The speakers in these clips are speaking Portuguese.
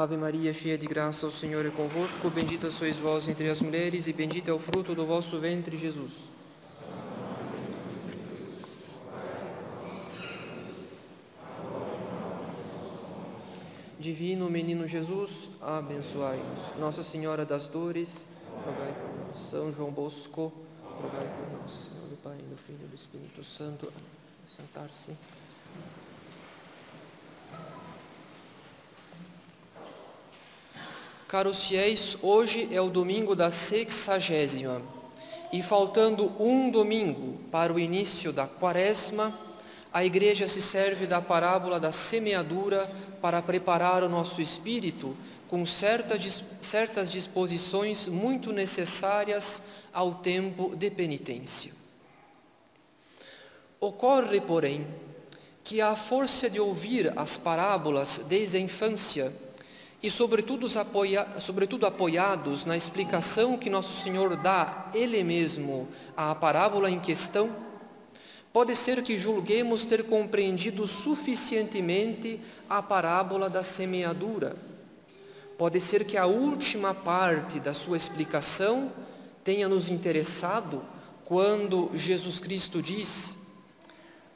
Ave Maria, cheia de graça, o Senhor é convosco. Bendita sois vós entre as mulheres, e bendito é o fruto do vosso ventre, Jesus. Divino Menino Jesus, abençoai-nos. Nossa Senhora das Dores, rogai por nós. São João Bosco, rogai por nós. Senhor do Pai, do Filho e do Espírito Santo. Sentar-se. Caros fiéis, hoje é o domingo da sexagésima e faltando um domingo para o início da quaresma, a igreja se serve da parábola da semeadura para preparar o nosso espírito com certas disposições muito necessárias ao tempo de penitência. Ocorre, porém, que a força de ouvir as parábolas desde a infância e sobretudo, apoia, sobretudo apoiados na explicação que Nosso Senhor dá Ele mesmo à parábola em questão, pode ser que julguemos ter compreendido suficientemente a parábola da semeadura. Pode ser que a última parte da sua explicação tenha nos interessado quando Jesus Cristo diz: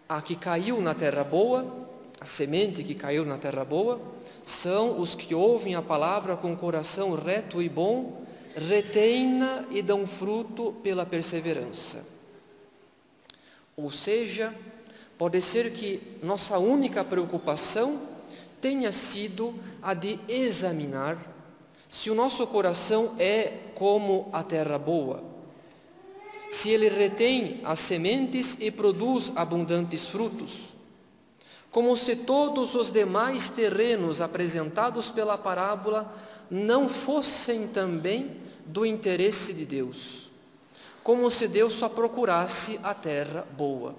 A que caiu na terra boa, a semente que caiu na terra boa, são os que ouvem a palavra com coração reto e bom, retém-na e dão fruto pela perseverança. Ou seja, pode ser que nossa única preocupação tenha sido a de examinar se o nosso coração é como a terra boa, se ele retém as sementes e produz abundantes frutos como se todos os demais terrenos apresentados pela parábola não fossem também do interesse de Deus, como se Deus só procurasse a terra boa.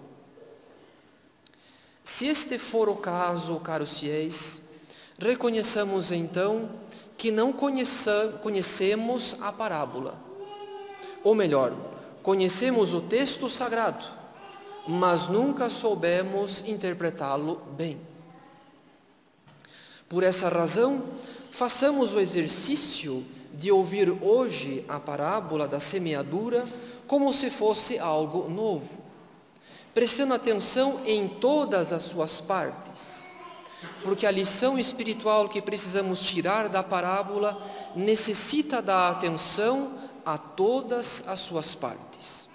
Se este for o caso, caros fiéis, reconheçamos então que não conhecemos a parábola, ou melhor, conhecemos o texto sagrado, mas nunca soubemos interpretá-lo bem. Por essa razão, façamos o exercício de ouvir hoje a parábola da semeadura como se fosse algo novo, prestando atenção em todas as suas partes, porque a lição espiritual que precisamos tirar da parábola necessita da atenção a todas as suas partes.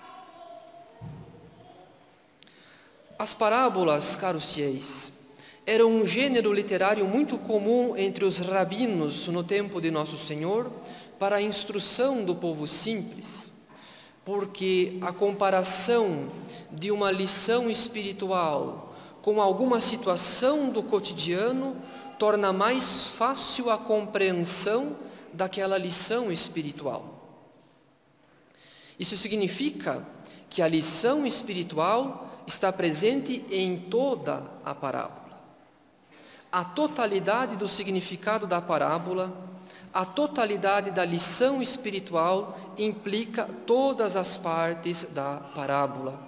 As parábolas, caros fiéis, eram um gênero literário muito comum entre os rabinos no tempo de Nosso Senhor para a instrução do povo simples, porque a comparação de uma lição espiritual com alguma situação do cotidiano torna mais fácil a compreensão daquela lição espiritual. Isso significa que a lição espiritual está presente em toda a parábola. A totalidade do significado da parábola, a totalidade da lição espiritual implica todas as partes da parábola.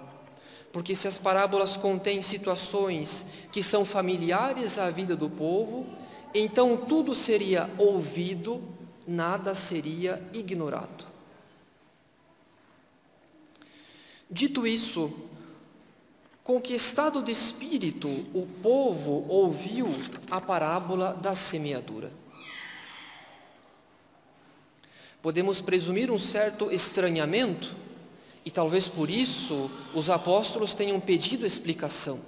Porque se as parábolas contêm situações que são familiares à vida do povo, então tudo seria ouvido, nada seria ignorado. Dito isso, estado de espírito o povo ouviu a parábola da semeadura? Podemos presumir um certo estranhamento, e talvez por isso os apóstolos tenham pedido explicação.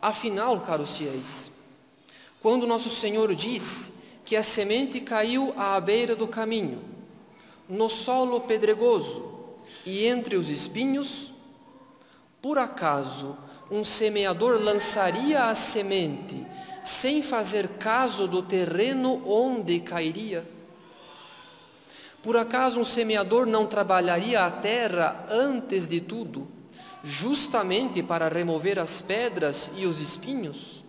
Afinal, caros fiéis, quando nosso Senhor diz que a semente caiu à beira do caminho, no solo pedregoso e entre os espinhos, por acaso um semeador lançaria a semente sem fazer caso do terreno onde cairia? Por acaso um semeador não trabalharia a terra antes de tudo, justamente para remover as pedras e os espinhos?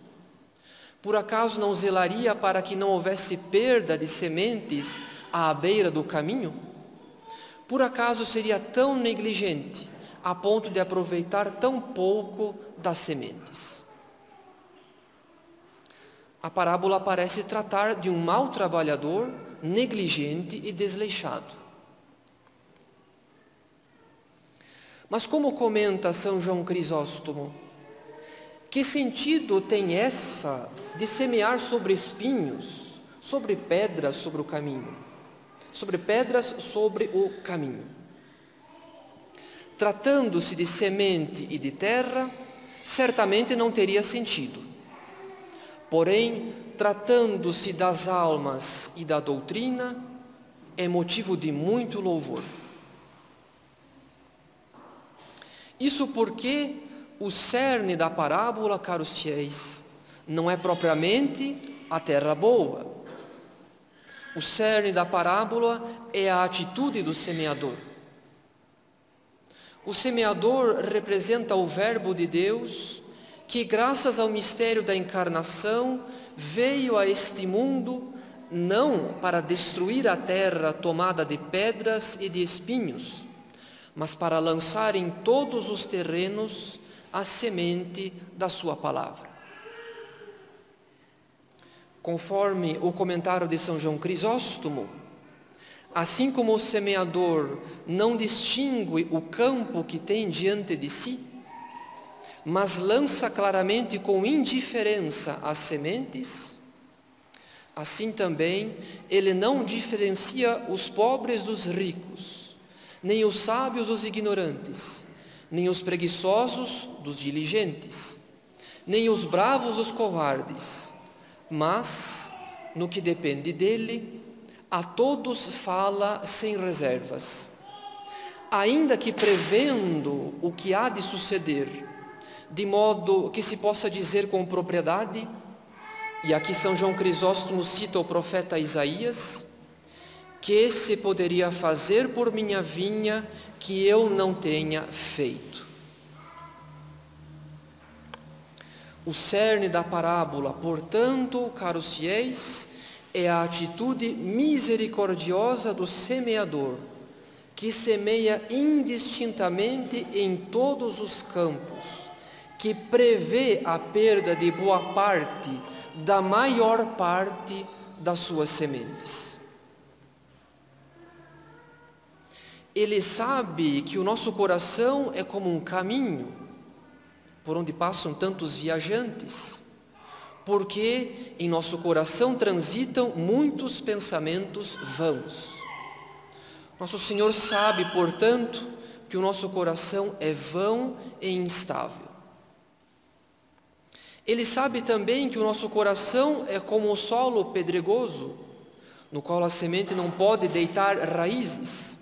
Por acaso não zelaria para que não houvesse perda de sementes à beira do caminho? Por acaso seria tão negligente a ponto de aproveitar tão pouco das sementes. a parábola parece tratar de um mau trabalhador, negligente e desleixado. Mas como comenta São João Crisóstomo, que sentido tem essa de semear sobre espinhos, sobre pedras sobre o caminho? Sobre pedras sobre o caminho. Tratando-se de semente e de terra, certamente não teria sentido. Porém, tratando-se das almas e da doutrina, é motivo de muito louvor. Isso porque o cerne da parábola, caros fiéis, não é propriamente a terra boa. O cerne da parábola é a atitude do semeador. O semeador representa o Verbo de Deus que, graças ao mistério da encarnação, veio a este mundo não para destruir a terra tomada de pedras e de espinhos, mas para lançar em todos os terrenos a semente da sua palavra. Conforme o comentário de São João Crisóstomo, assim como o semeador não distingue o campo que tem diante de si, mas lança claramente com indiferença as sementes, assim também ele não diferencia os pobres dos ricos, nem os sábios dos ignorantes, nem os preguiçosos dos diligentes, nem os bravos dos covardes, mas, no que depende dele, a todos fala sem reservas, ainda que prevendo o que há de suceder, de modo que se possa dizer com propriedade, e aqui São João Crisóstomo cita o profeta Isaías, que se poderia fazer por minha vinha que eu não tenha feito. O cerne da parábola, portanto, caros fiéis, é a atitude misericordiosa do semeador, que semeia indistintamente em todos os campos, que prevê a perda de boa parte, da maior parte das suas sementes. Ele sabe que o nosso coração é como um caminho por onde passam tantos viajantes, porque em nosso coração transitam muitos pensamentos vãos. Nosso Senhor sabe, portanto, que o nosso coração é vão e instável. Ele sabe também que o nosso coração é como o solo pedregoso, no qual a semente não pode deitar raízes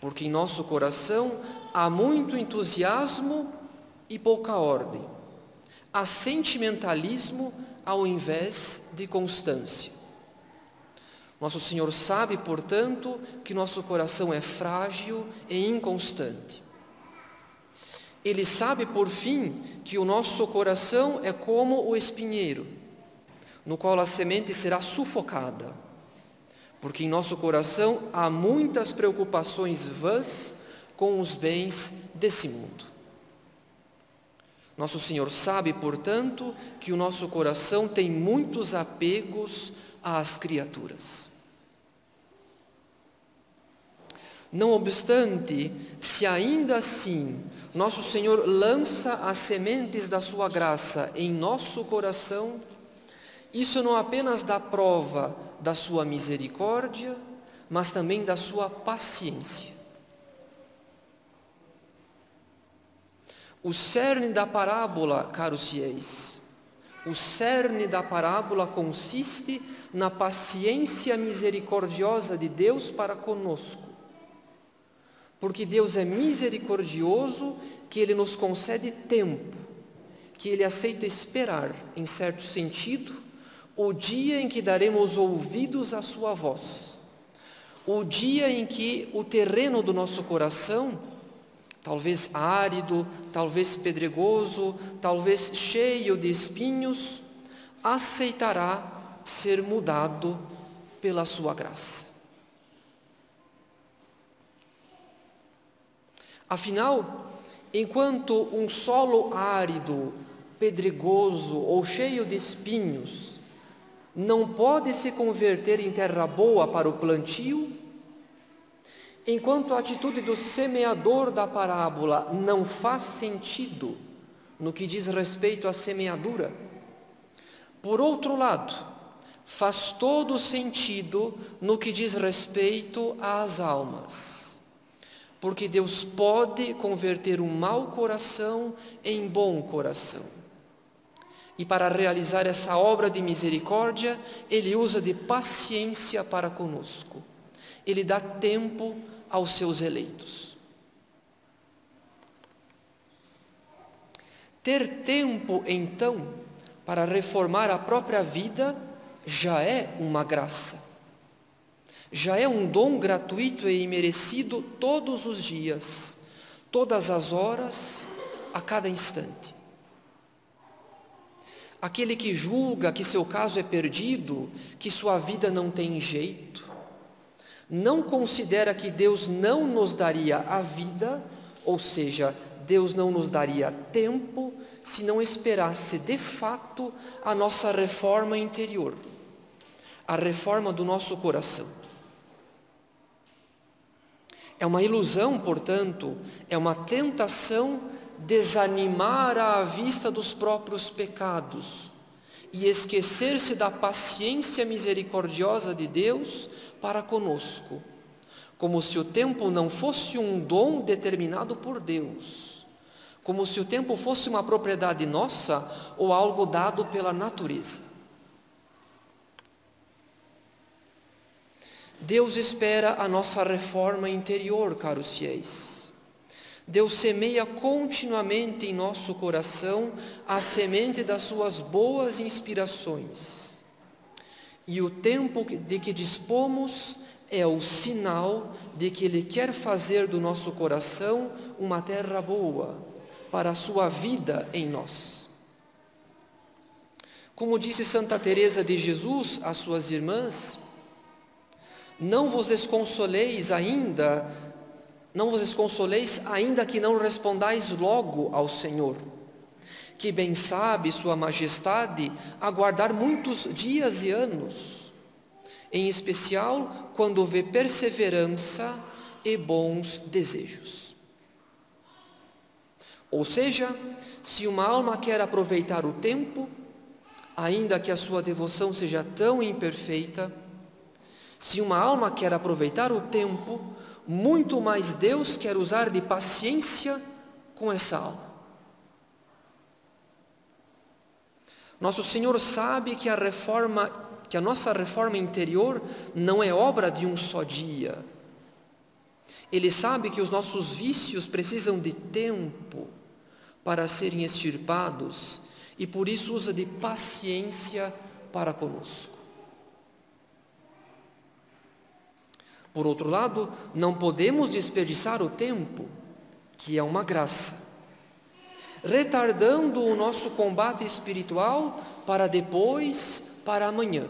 porque em nosso coração há muito entusiasmo e pouca ordem. Há sentimentalismo ao invés de constância. Nosso Senhor sabe, portanto, que nosso coração é frágil e inconstante. Ele sabe, por fim, que o nosso coração é como o espinheiro, no qual a semente será sufocada porque em nosso coração há muitas preocupações vãs com os bens desse mundo. Nosso Senhor sabe, portanto, que o nosso coração tem muitos apegos às criaturas. Não obstante, se ainda assim nosso Senhor lança as sementes da sua graça em nosso coração, isso não apenas dá prova da sua misericórdia, mas também da sua paciência. O cerne da parábola, caros fiéis, o cerne da parábola consiste na paciência misericordiosa de Deus para conosco. Porque Deus é misericordioso que Ele nos concede tempo, que Ele aceita esperar, em certo sentido, o dia em que daremos ouvidos à Sua voz, o dia em que o terreno do nosso coração, talvez árido, talvez pedregoso, talvez cheio de espinhos, aceitará ser mudado pela Sua graça. Afinal, enquanto um solo árido, pedregoso ou cheio de espinhos não pode se converter em terra boa para o plantio, enquanto a atitude do semeador da parábola não faz sentido no que diz respeito à semeadura, por outro lado, faz todo sentido no que diz respeito às almas. Porque Deus pode converter um mau coração em bom coração. E para realizar essa obra de misericórdia, Ele usa de paciência para conosco. Ele dá tempo aos seus eleitos. Ter tempo, então, para reformar a própria vida já é uma graça. Já é um dom gratuito e imerecido todos os dias, todas as horas, a cada instante. Aquele que julga que seu caso é perdido, que sua vida não tem jeito, não considera que Deus não nos daria a vida, ou seja, Deus não nos daria tempo, se não esperasse de fato a nossa reforma interior, a reforma do nosso coração. É uma ilusão, portanto, é uma tentação desanimar à vista dos próprios pecados e esquecer-se da paciência misericordiosa de Deus para conosco, como se o tempo não fosse um dom determinado por Deus, como se o tempo fosse uma propriedade nossa ou algo dado pela natureza. Deus espera a nossa reforma interior, caros fiéis. Deus semeia continuamente em nosso coração a semente das suas boas inspirações. E o tempo de que dispomos é o sinal de que Ele quer fazer do nosso coração uma terra boa para a sua vida em nós. Como disse Santa Teresa de Jesus às suas irmãs, não vos desconsoleis ainda não vos desconsoleis, ainda que não respondais logo ao Senhor, que bem sabe Sua Majestade aguardar muitos dias e anos, em especial quando vê perseverança e bons desejos. Ou seja, se uma alma quer aproveitar o tempo, ainda que a sua devoção seja tão imperfeita, se uma alma quer aproveitar o tempo, muito mais Deus quer usar de paciência com essa alma. Nosso Senhor sabe que a reforma, que a nossa reforma interior não é obra de um só dia. Ele sabe que os nossos vícios precisam de tempo para serem extirpados e por isso usa de paciência para conosco. Por outro lado, não podemos desperdiçar o tempo, que é uma graça, retardando o nosso combate espiritual para depois, para amanhã.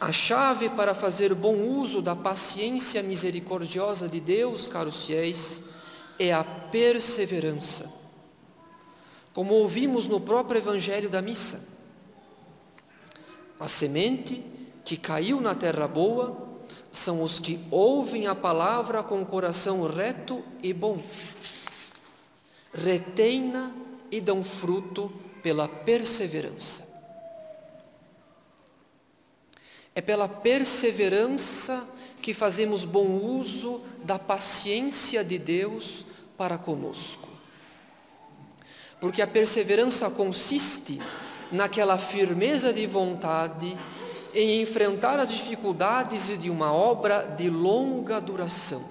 A chave para fazer bom uso da paciência misericordiosa de Deus, caros fiéis, é a perseverança. Como ouvimos no próprio Evangelho da Missa, a semente que caiu na terra boa são os que ouvem a palavra com o coração reto e bom, retém-na e dão fruto pela perseverança. É pela perseverança que fazemos bom uso da paciência de Deus para conosco. Porque a perseverança consiste naquela firmeza de vontade em enfrentar as dificuldades de uma obra de longa duração.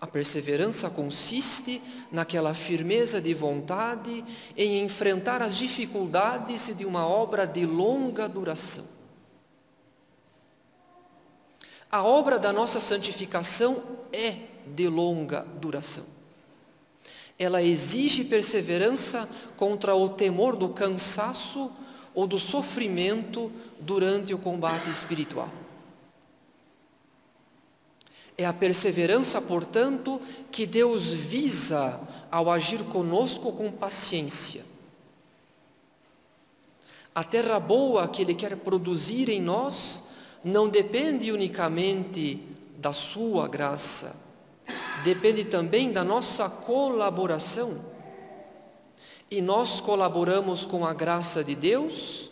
A perseverança consiste naquela firmeza de vontade em enfrentar as dificuldades de uma obra de longa duração. A obra da nossa santificação é de longa duração. Ela exige perseverança contra o temor do cansaço ou do sofrimento durante o combate espiritual. É a perseverança, portanto, que Deus visa ao agir conosco com paciência. A terra boa que Ele quer produzir em nós não depende unicamente da Sua graça, depende também da nossa colaboração. E nós colaboramos com a graça de Deus,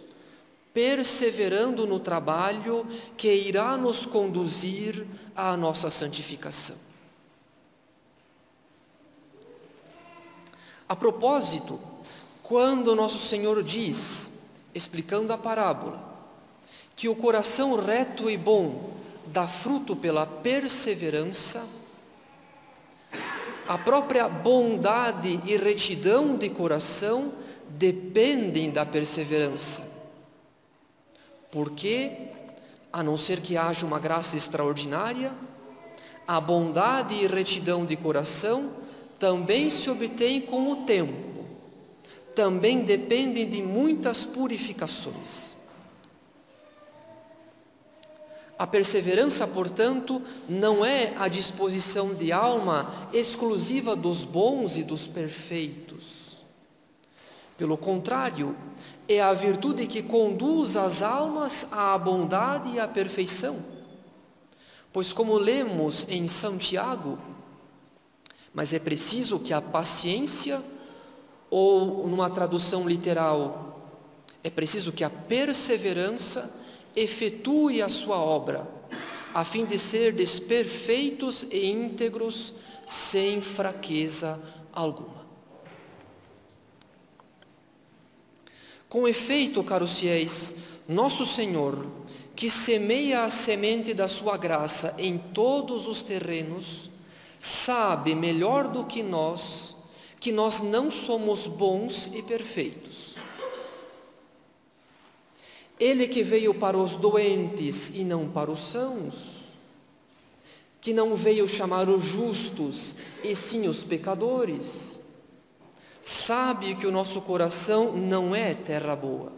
perseverando no trabalho que irá nos conduzir à nossa santificação. A propósito, quando nosso Senhor diz, explicando a parábola, que o coração reto e bom dá fruto pela perseverança, a própria bondade e retidão de coração dependem da perseverança. Porque, a não ser que haja uma graça extraordinária, a bondade e retidão de coração também se obtém com o tempo, também dependem de muitas purificações. A perseverança, portanto, não é a disposição de alma exclusiva dos bons e dos perfeitos. Pelo contrário, é a virtude que conduz as almas à bondade e à perfeição. Pois, como lemos em São Tiago, mas é preciso que a paciência, ou numa tradução literal, é preciso que a perseverança efetue a sua obra, a fim de ser desperfeitos e íntegros, sem fraqueza alguma. Com efeito, caros fiéis, nosso Senhor, que semeia a semente da sua graça em todos os terrenos, sabe melhor do que nós que nós não somos bons e perfeitos. Ele que veio para os doentes e não para os sãos, que não veio chamar os justos e sim os pecadores, sabe que o nosso coração não é terra boa,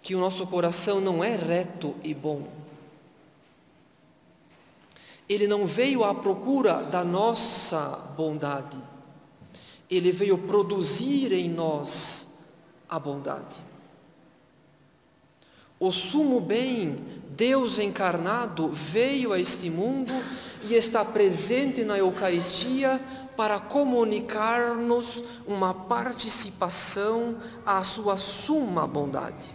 que o nosso coração não é reto e bom. Ele não veio à procura da nossa bondade, ele veio produzir em nós a bondade. O sumo bem, Deus encarnado, veio a este mundo e está presente na Eucaristia para comunicar-nos uma participação à sua suma bondade.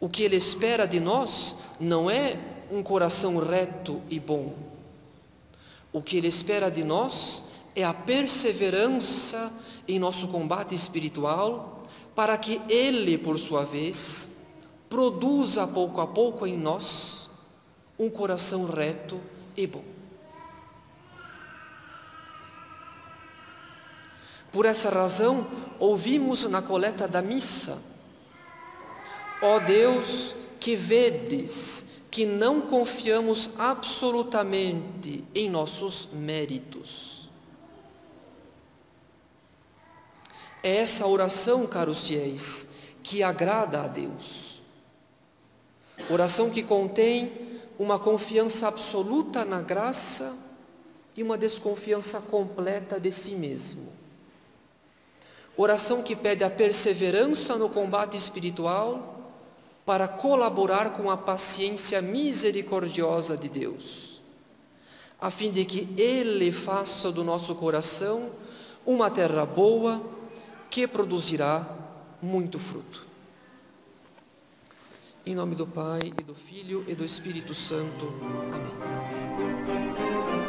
O que Ele espera de nós não é um coração reto e bom. O que Ele espera de nós é a perseverança em nosso combate espiritual, para que Ele, por sua vez, produza pouco a pouco em nós um coração reto e bom. Por essa razão, ouvimos na coleta da missa, ó Deus, que vedes que não confiamos absolutamente em nossos méritos. É essa oração, caros fiéis, que agrada a Deus. Oração que contém uma confiança absoluta na graça e uma desconfiança completa de si mesmo. Oração que pede a perseverança no combate espiritual para colaborar com a paciência misericordiosa de Deus, a fim de que Ele faça do nosso coração uma terra boa que produzirá muito fruto. Em nome do Pai, e do Filho e do Espírito Santo. Amém.